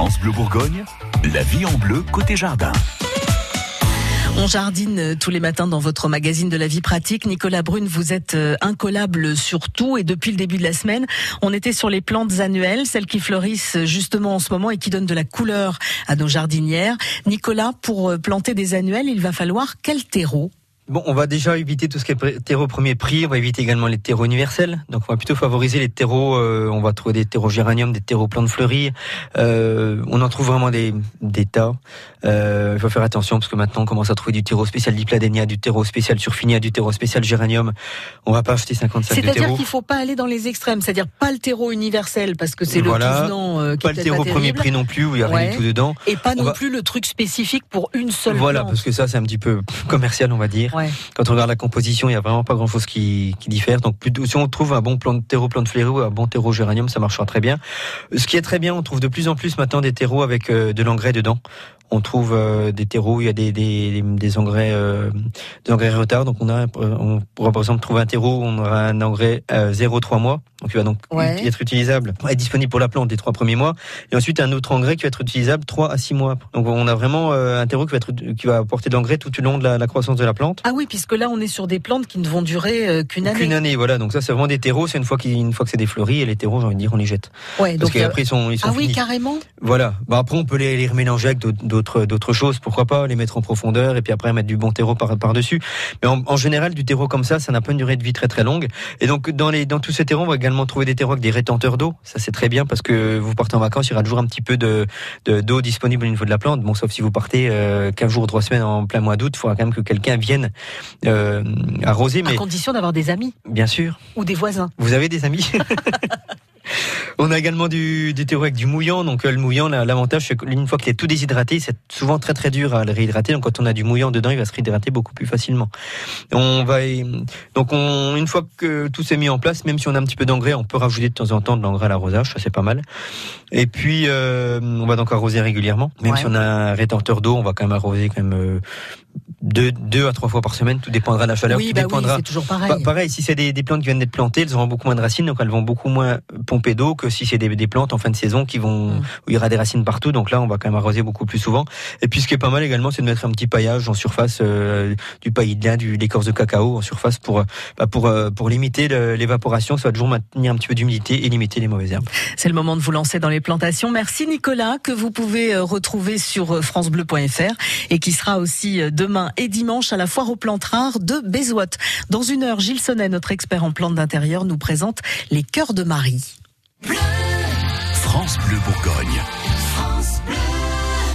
France Bleu Bourgogne, la vie en bleu côté jardin. On jardine tous les matins dans votre magazine de la vie pratique. Nicolas Brune, vous êtes euh, incollable sur tout et depuis le début de la semaine, on était sur les plantes annuelles, celles qui fleurissent justement en ce moment et qui donnent de la couleur à nos jardinières. Nicolas, pour euh, planter des annuelles, il va falloir quel terreau? Bon, on va déjà éviter tout ce qui est terreau premier prix. On va éviter également les terreaux universels. Donc, on va plutôt favoriser les terreaux. Euh, on va trouver des terreaux géranium, des terreaux plantes fleuries. Euh, on en trouve vraiment des, des tas. Euh, il faut faire attention parce que maintenant, on commence à trouver du terreau spécial dipladénia, du terreau spécial surfinia, du terreau spécial géranium. On va pas acheter 50 sacs de terreau. C'est-à-dire qu'il faut pas aller dans les extrêmes. C'est-à-dire pas le terreau universel parce que c'est voilà. le tout euh, qui Pas le terreau premier prix non plus où il y a Ouais. rien du tout dedans. Et pas non va- plus le truc spécifique pour une seule Voilà, plante. parce que ça, c'est un petit peu commercial, on va dire. Ouais. Quand on regarde la composition, il y a vraiment pas grand chose qui, qui diffère. Donc, si on trouve un bon plan terreau, plan de fleurie ou un bon terreau géranium, ça marchera très bien. Ce qui est très bien, on trouve de plus en plus maintenant des terreaux avec euh, de l'engrais dedans. On trouve euh, des terreaux, où il y a des, des, des engrais, euh, des engrais retard. Donc, on a, euh, on pourra par exemple trouver un terreau où on aura un engrais euh, 0,3 mois. Donc, il va donc Ouais. être utilisable, être disponible pour la plante des trois premiers mois. Et ensuite, un autre engrais qui va être utilisable 3 à 6 mois. Donc, on a vraiment euh, un terreau qui va, être, qui va apporter de l'engrais tout au long de la, la croissance de la plante. Ah oui, puisque là on est sur des plantes qui ne vont durer euh, qu'une année. Qu'une année, voilà. Donc ça, c'est vraiment des terreaux. C'est une fois qu'ils, une fois que c'est des fleuris et les terreaux, j'ai envie de dire, on les jette. Ouais, Parce donc euh, qu'après, ils sont, ils sont ah oui, carrément. Voilà. Bah après, on peut les, les remélanger avec d'autres- d'autres, d'autres choses. Pourquoi pas les mettre en profondeur et puis après mettre du bon terreau par, par dessus. Mais en, en général, du terreau comme ça, ça n'a pas une durée de vie très très longue. Et donc dans les, dans tous ces terreaux, on va également trouver des terreaux avec des rétenteurs d'eau. Ça, c'est très bien parce que vous partez en vacances, il y aura toujours un petit peu de, de- d'eau disponible au niveau de la plante. Bon, sauf si vous partez euh, 15 jours, 3 semaines en plein mois d'août, il faudra quand même que quelqu'un vienne euh, arroser. À Mais condition d'avoir des amis bien sûr. ou des voisins. Vous avez des amis On a également du, du terreau avec du mouillant. Donc euh, le mouillant, l'avantage, c'est qu'une fois qu'il est tout déshydraté, c'est souvent très très dur à le réhydrater. Donc quand on a du mouillant dedans, il va se réhydrater beaucoup plus facilement. On va donc on, une fois que tout s'est mis en place, même si on a un petit peu d'engrais, on peut rajouter de temps en temps de l'engrais à l'arrosage, ça c'est pas mal. Et puis euh, on va donc arroser régulièrement. Même Ouais. si on a un rétenteur d'eau, on va quand même arroser quand même euh, deux, deux à trois fois par semaine. Tout dépendra de la chaleur. oui, tout bah oui, dépendra c'est toujours pareil. Pa- pareil, si c'est des, des plantes qui viennent d'être plantées, elles auront beaucoup moins de racines, donc elles vont beaucoup moins pomper d'eau que si c'est des, des plantes en fin de saison qui vont, Mm. où il y aura des racines partout. Donc là, on va quand même arroser beaucoup plus souvent. Et puis, ce qui est pas mal également, c'est de mettre un petit paillage en surface, euh, du paillis de lin, du l'écorce de cacao en surface pour, euh, bah, pour, euh, pour limiter l'évaporation. Va toujours maintenir un petit peu d'humidité et limiter les mauvaises herbes. C'est le moment de vous lancer dans les plantations. Merci Nicolas, que vous pouvez euh, retrouver sur francebleu.fr et qui sera aussi euh, et dimanche à la foire aux plantes rares de Bézoite. Dans une heure, Gilles Sonnet, notre expert en plantes d'intérieur, nous présente les cœurs de Marie. France Bleu Bourgogne. France